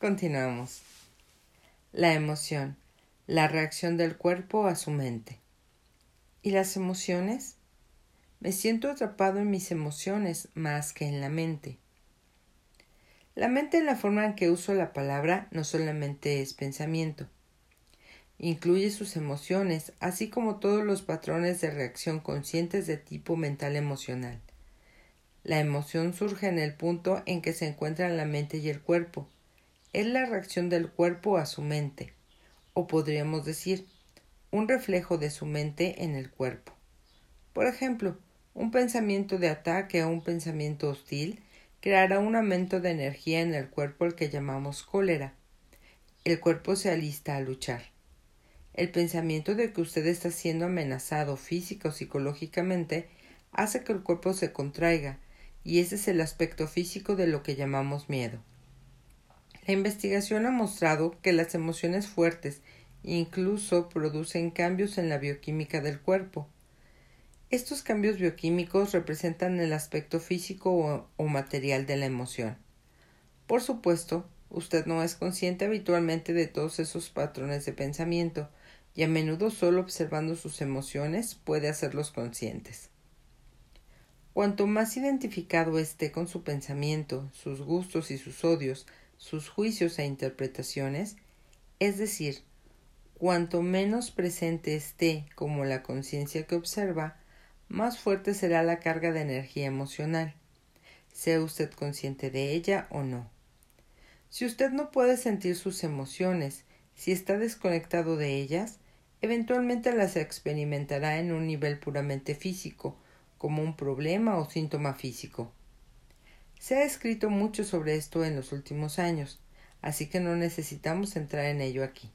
Continuamos. La emoción, la reacción del cuerpo a su mente. ¿Y las emociones? Me siento atrapado en mis emociones más que en la mente. La mente en la forma en que uso la palabra no solamente es pensamiento, incluye sus emociones, así como todos los patrones de reacción conscientes de tipo mental emocional. La emoción surge en el punto en que se encuentran la mente y el cuerpo. Es la reacción del cuerpo a su mente, o podríamos decir, un reflejo de su mente en el cuerpo. Por ejemplo, un pensamiento de ataque o un pensamiento hostil creará un aumento de energía en el cuerpo al que llamamos cólera. El cuerpo se alista a luchar. El pensamiento de que usted está siendo amenazado física o psicológicamente hace que el cuerpo se contraiga, y ese es el aspecto físico de lo que llamamos miedo. La investigación ha mostrado que las emociones fuertes incluso producen cambios en la bioquímica del cuerpo. Estos cambios bioquímicos representan el aspecto físico o, material de la emoción. Por supuesto, usted no es consciente habitualmente de todos esos patrones de pensamiento, y a menudo solo observando sus emociones puede hacerlos conscientes. Cuanto más identificado esté con su pensamiento, sus gustos y sus odios, sus juicios e interpretaciones, es decir, cuanto menos presente esté como la conciencia que observa, más fuerte será la carga de energía emocional, sea usted consciente de ella o no. Si usted no puede sentir sus emociones, si está desconectado de ellas, eventualmente las experimentará en un nivel puramente físico, como un problema o síntoma físico. Se ha escrito mucho sobre esto en los últimos años, así que no necesitamos entrar en ello aquí.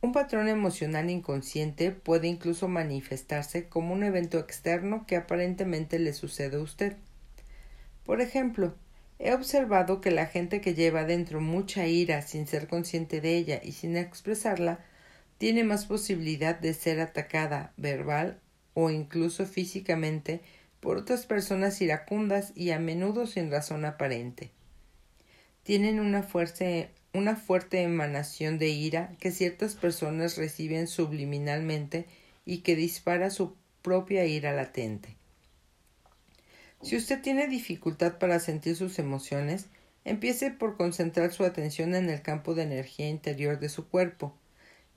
Un patrón emocional inconsciente puede incluso manifestarse como un evento externo que aparentemente le sucede a usted. Por ejemplo, he observado que la gente que lleva dentro mucha ira sin ser consciente de ella y sin expresarla tiene más posibilidad de ser atacada verbal o incluso físicamente por otras personas iracundas y a menudo sin razón aparente. Tienen una, una fuerte emanación de ira que ciertas personas reciben subliminalmente y que dispara su propia ira latente. Si usted tiene dificultad para sentir sus emociones, empiece por concentrar su atención en el campo de energía interior de su cuerpo,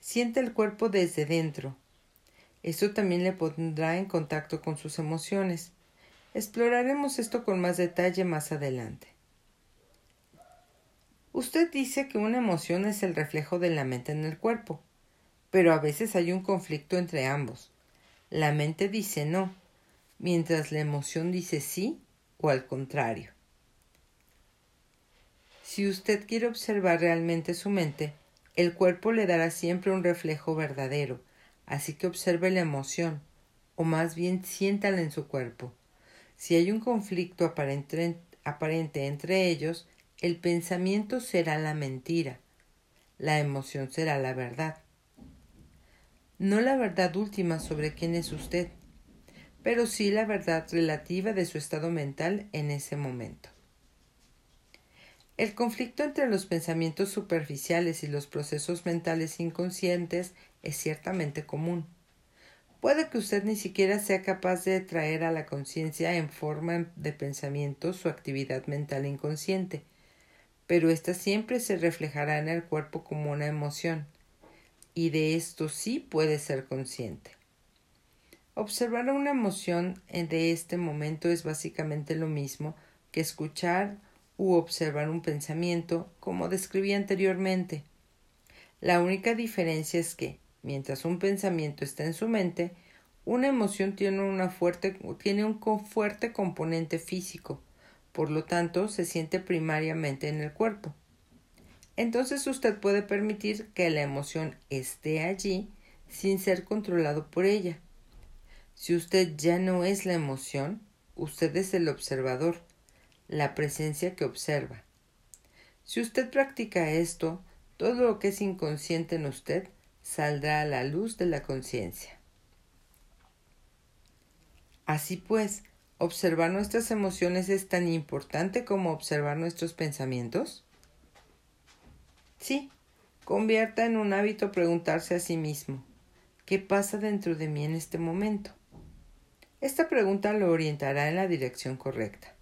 Siente el cuerpo desde dentro. Esto también le pondrá en contacto con sus emociones. Exploraremos esto con más detalle más adelante. Usted dice que una emoción es el reflejo de la mente en el cuerpo, pero a veces hay un conflicto entre ambos. La mente dice no, mientras la emoción dice sí o al contrario. Si usted quiere observar realmente su mente, el cuerpo le dará siempre un reflejo verdadero, así que observe la emoción, o más bien siéntala en su cuerpo. Si hay un conflicto aparente, aparente entre ellos, el pensamiento será la mentira, la emoción será la verdad. No la verdad última sobre quién es usted, pero sí la verdad relativa de su estado mental en ese momento. El conflicto entre los pensamientos superficiales y los procesos mentales inconscientes es ciertamente común. Puede que usted ni siquiera sea capaz de traer a la conciencia en forma de pensamiento su actividad mental inconsciente, pero ésta siempre se reflejará en el cuerpo como una emoción, y de esto sí puede ser consciente. Observar una emoción de este momento es básicamente lo mismo que escuchar u observar un pensamiento, como describí anteriormente. La única diferencia es que, mientras un pensamiento está en su mente, una emoción tiene, una fuerte, tiene un fuerte componente físico, por lo tanto se siente primariamente en el cuerpo. Entonces usted puede permitir que la emoción esté allí sin ser controlado por ella. Si usted ya no es la emoción, usted es el observador, la presencia que observa. Si usted practica esto, todo lo que es inconsciente en usted saldrá a la luz de la conciencia. Así pues, ¿observar nuestras emociones es tan importante como observar nuestros pensamientos? Sí, convierta en un hábito preguntarse a sí mismo, ¿qué pasa dentro de mí en este momento? Esta pregunta lo orientará en la dirección correcta.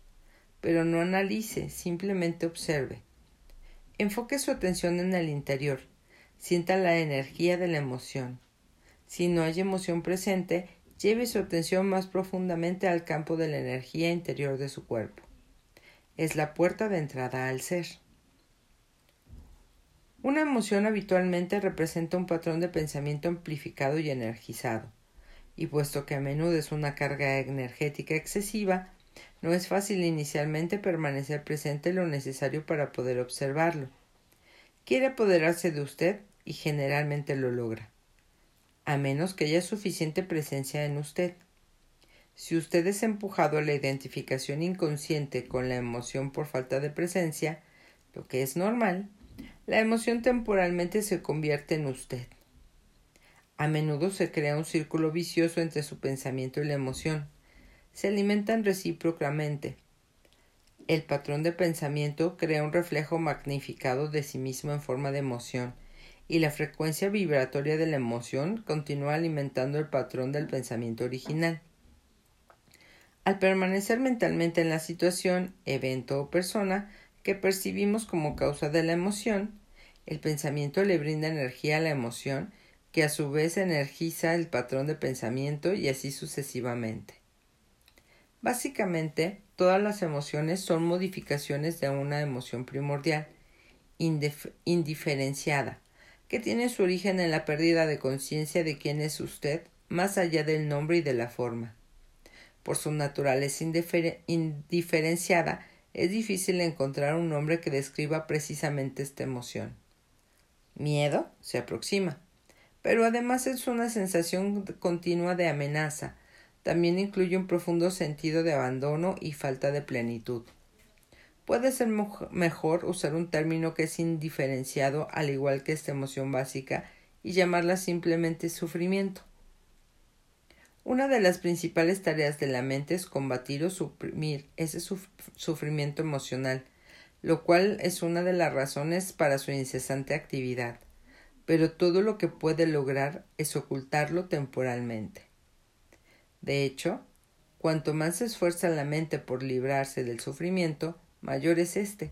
Pero no analice, simplemente observe. Enfoque su atención en el interior. Sienta la energía de la emoción. Si no hay emoción presente, lleve su atención más profundamente al campo de la energía interior de su cuerpo. Es la puerta de entrada al ser. Una emoción habitualmente representa un patrón de pensamiento amplificado y energizado y puesto que a menudo es una carga energética excesiva, no es fácil inicialmente permanecer presente lo necesario para poder observarlo. Quiere apoderarse de usted y generalmente lo logra, a menos que haya suficiente presencia en usted. Si usted es empujado a la identificación inconsciente con la emoción por falta de presencia, lo que es normal, la emoción temporalmente se convierte en usted. A menudo se crea un círculo vicioso entre su pensamiento y la emoción. Se alimentan recíprocamente. El patrón de pensamiento crea un reflejo magnificado de sí mismo en forma de emoción, y la frecuencia vibratoria de la emoción continúa alimentando el patrón del pensamiento original. Al permanecer mentalmente en la situación, evento o persona que percibimos como causa de la emoción, el pensamiento le brinda energía a la emoción que a su vez energiza el patrón de pensamiento y así sucesivamente. Básicamente, todas las emociones son modificaciones de una emoción primordial, indiferenciada, que tiene su origen en la pérdida de conciencia de quién es usted, más allá del nombre y de la forma. Por su naturaleza indiferenciada, es difícil encontrar un nombre que describa precisamente esta emoción. Miedo se aproxima pero además es una sensación continua de amenaza. También incluye un profundo sentido de abandono y falta de plenitud. Puede ser mejor usar un término que es indiferenciado al igual que esta emoción básica y llamarla simplemente sufrimiento. Una de las principales tareas de la mente es combatir o suprimir ese sufrimiento emocional, lo cual es una de las razones para su incesante actividad pero todo lo que puede lograr es ocultarlo temporalmente. De hecho, cuanto más se esfuerza la mente por librarse del sufrimiento, mayor es éste.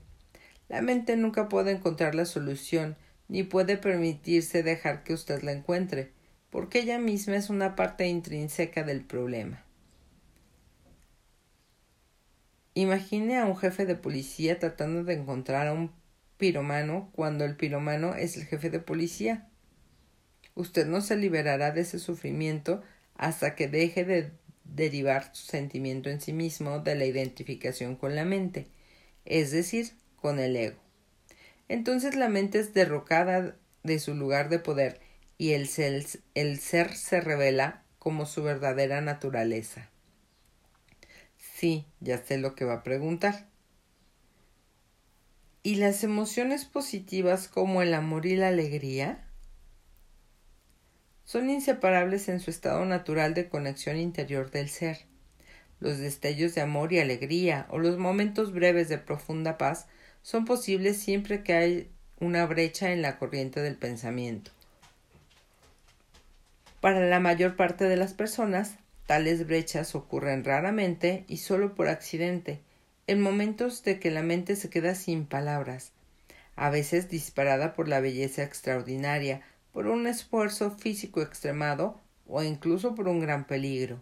La mente nunca puede encontrar la solución, ni puede permitirse dejar que usted la encuentre, porque ella misma es una parte intrínseca del problema. Imagine a un jefe de policía tratando de encontrar a un piromano cuando el piromano es el jefe de policía. Usted no se liberará de ese sufrimiento hasta que deje de derivar su sentimiento en sí mismo de la identificación con la mente, es decir, con el ego. Entonces la mente es derrocada de su lugar de poder y el ser, se revela como su verdadera naturaleza. Sí, ya sé lo que va a preguntar. ¿Y las emociones positivas como el amor y la alegría? Son inseparables en su estado natural de conexión interior del ser. Los destellos de amor y alegría o los momentos breves de profunda paz son posibles siempre que hay una brecha en la corriente del pensamiento. Para la mayor parte de las personas, tales brechas ocurren raramente y solo por accidente, en momentos de que la mente se queda sin palabras, a veces disparada por la belleza extraordinaria, por un esfuerzo físico extremado o incluso por un gran peligro.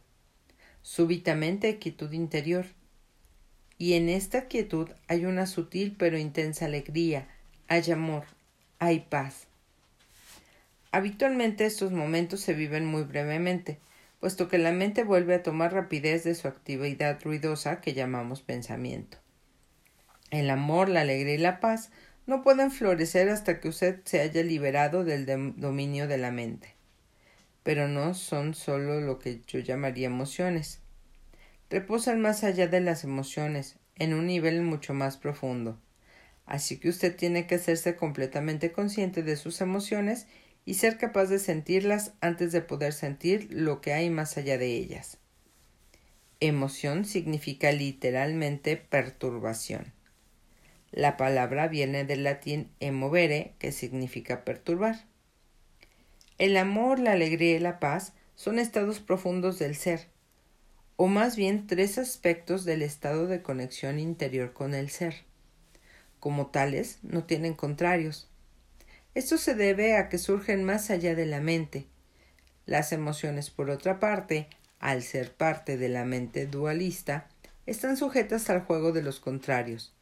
Súbitamente quietud interior. Y en esta quietud hay una sutil pero intensa alegría, hay amor, hay paz. Habitualmente estos momentos se viven muy brevemente, puesto que la mente vuelve a tomar rapidez de su actividad ruidosa que llamamos pensamiento. El amor, la alegría y la paz no pueden florecer hasta que usted se haya liberado del dominio de la mente. Pero no son solo lo que yo llamaría emociones. Reposan más allá de las emociones, en un nivel mucho más profundo. Así que usted tiene que hacerse completamente consciente de sus emociones y ser capaz de sentirlas antes de poder sentir lo que hay más allá de ellas. Emoción significa literalmente perturbación. La palabra viene del latín emovere, que significa perturbar. El amor, la alegría y la paz son estados profundos del ser, o más bien tres aspectos del estado de conexión interior con el ser. Como tales, no tienen contrarios. Esto se debe a que surgen más allá de la mente. Las emociones, por otra parte, al ser parte de la mente dualista, están sujetas al juego de los contrarios.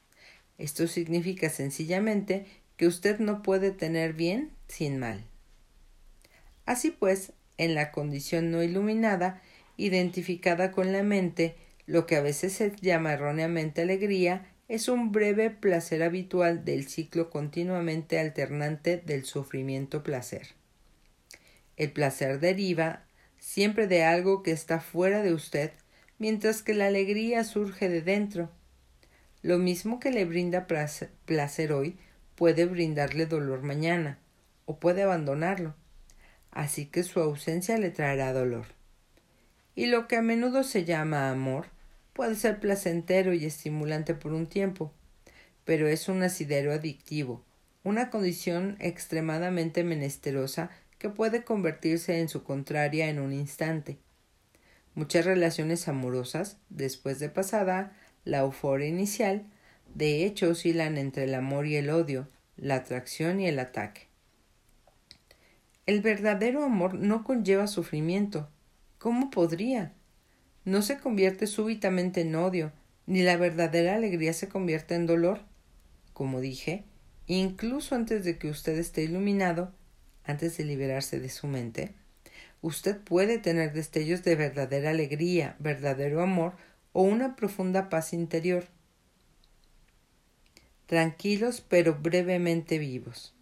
Esto significa sencillamente que usted no puede tener bien sin mal. Así pues, en la condición no iluminada, identificada con la mente, lo que a veces se llama erróneamente alegría, es un breve placer habitual del ciclo continuamente alternante del sufrimiento-placer. El placer deriva siempre de algo que está fuera de usted, mientras que la alegría surge de dentro. Lo mismo que le brinda placer hoy puede brindarle dolor mañana, o puede abandonarlo, así que su ausencia le traerá dolor y lo que a menudo se llama amor puede ser placentero y estimulante por un tiempo, pero es un asidero adictivo, una condición extremadamente menesterosa que puede convertirse en su contraria en un instante. Muchas relaciones amorosas, después de pasada la euforia inicial, de hecho oscilan entre el amor y el odio, la atracción y el ataque. El verdadero amor no conlleva sufrimiento, ¿Cómo podría? No se convierte súbitamente en odio, ni la verdadera alegría se convierte en dolor. Como dije, incluso antes de que usted esté iluminado, antes de liberarse de su mente, usted puede tener destellos de verdadera alegría, verdadero amor o una profunda paz interior. Tranquilos pero brevemente vivos.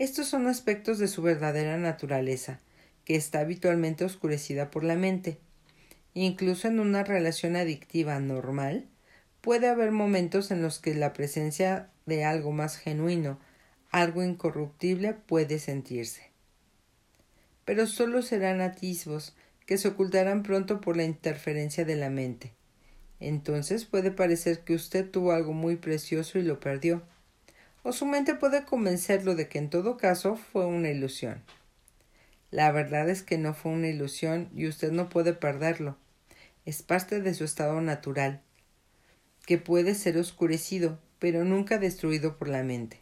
Estos son aspectos de su verdadera naturaleza, que está habitualmente oscurecida por la mente. Incluso en una relación adictiva normal, puede haber momentos en los que la presencia de algo más genuino, algo incorruptible, puede sentirse. Pero solo serán atisbos que se ocultarán pronto por la interferencia de la mente. Entonces puede parecer que usted tuvo algo muy precioso y lo perdió, o su mente puede convencerlo de que en todo caso fue una ilusión. La verdad es que no fue una ilusión y usted no puede perderlo. Es parte de su estado natural, que puede ser oscurecido, pero nunca destruido por la mente.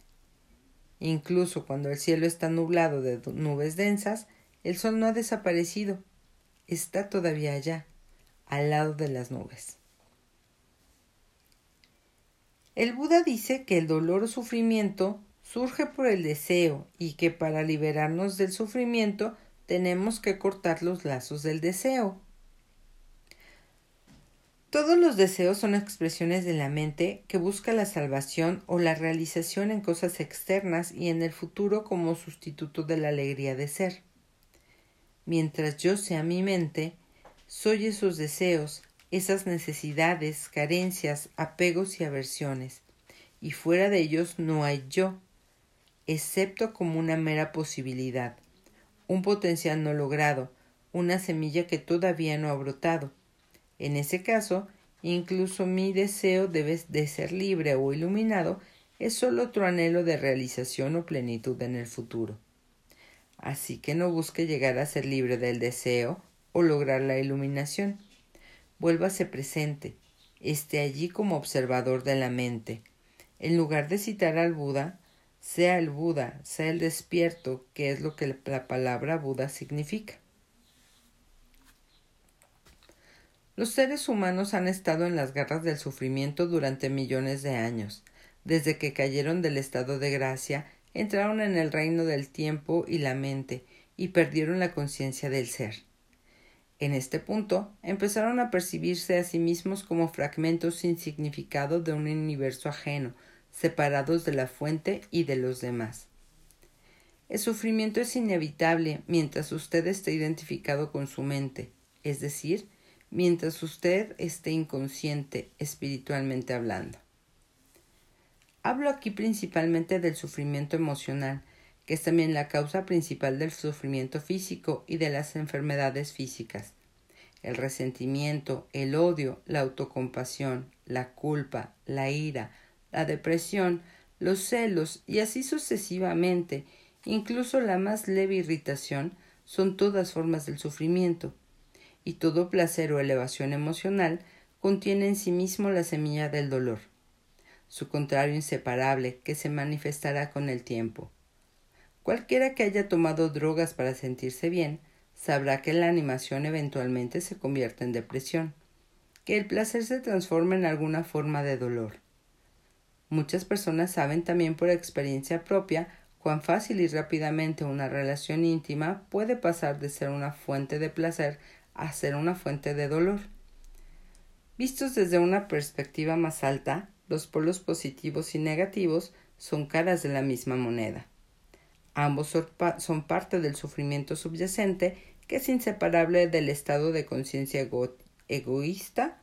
Incluso cuando el cielo está nublado de nubes densas, el sol no ha desaparecido. Está todavía allá, al lado de las nubes. El Buda dice que el dolor o sufrimiento surge por el deseo y que para liberarnos del sufrimiento tenemos que cortar los lazos del deseo. Todos los deseos son expresiones de la mente que busca la salvación o la realización en cosas externas y en el futuro como sustituto de la alegría de ser. Mientras yo sea mi mente, soy esos deseos, esas necesidades, carencias, apegos y aversiones, y fuera de ellos no hay yo excepto como una mera posibilidad, un potencial no logrado, una semilla que todavía no ha brotado. En ese caso, incluso mi deseo debe de ser libre o iluminado es solo otro anhelo de realización o plenitud en el futuro. Así que no busque llegar a ser libre del deseo o lograr la iluminación. Vuélvase presente, esté allí como observador de la mente. En lugar de citar al Buda, sea el Buda, sea el despierto, que es lo que la palabra Buda significa. Los seres humanos han estado en las garras del sufrimiento durante millones de años. Desde que cayeron del estado de gracia, entraron en el reino del tiempo y la mente, y perdieron la conciencia del ser. En este punto, empezaron a percibirse a sí mismos como fragmentos sin significado de un universo ajeno, separados de la fuente y de los demás. El sufrimiento es inevitable mientras usted esté identificado con su mente, es decir, mientras usted esté inconsciente espiritualmente hablando. Hablo aquí principalmente del sufrimiento emocional, que es también la causa principal del sufrimiento físico y de las enfermedades físicas. El resentimiento, el odio, la autocompasión, la culpa, la ira, la depresión, los celos y así sucesivamente, incluso la más leve irritación, son todas formas del sufrimiento, y todo placer o elevación emocional contiene en sí mismo la semilla del dolor, su contrario inseparable, que se manifestará con el tiempo. Cualquiera que haya tomado drogas para sentirse bien, sabrá que la animación eventualmente se convierte en depresión, que el placer se transforma en alguna forma de dolor. Muchas personas saben también por experiencia propia cuán fácil y rápidamente una relación íntima puede pasar de ser una fuente de placer a ser una fuente de dolor. Vistos desde una perspectiva más alta, los polos positivos y negativos son caras de la misma moneda. Ambos son parte del sufrimiento subyacente que es inseparable del estado de conciencia egoísta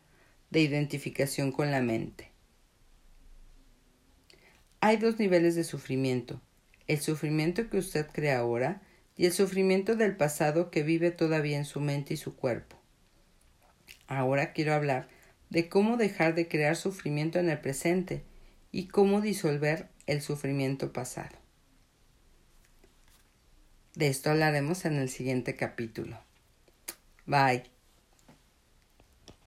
de identificación con la mente. Hay dos niveles de sufrimiento, el sufrimiento que usted crea ahora y el sufrimiento del pasado que vive todavía en su mente y su cuerpo. Ahora quiero hablar de cómo dejar de crear sufrimiento en el presente y cómo disolver el sufrimiento pasado. De esto hablaremos en el siguiente capítulo. Bye.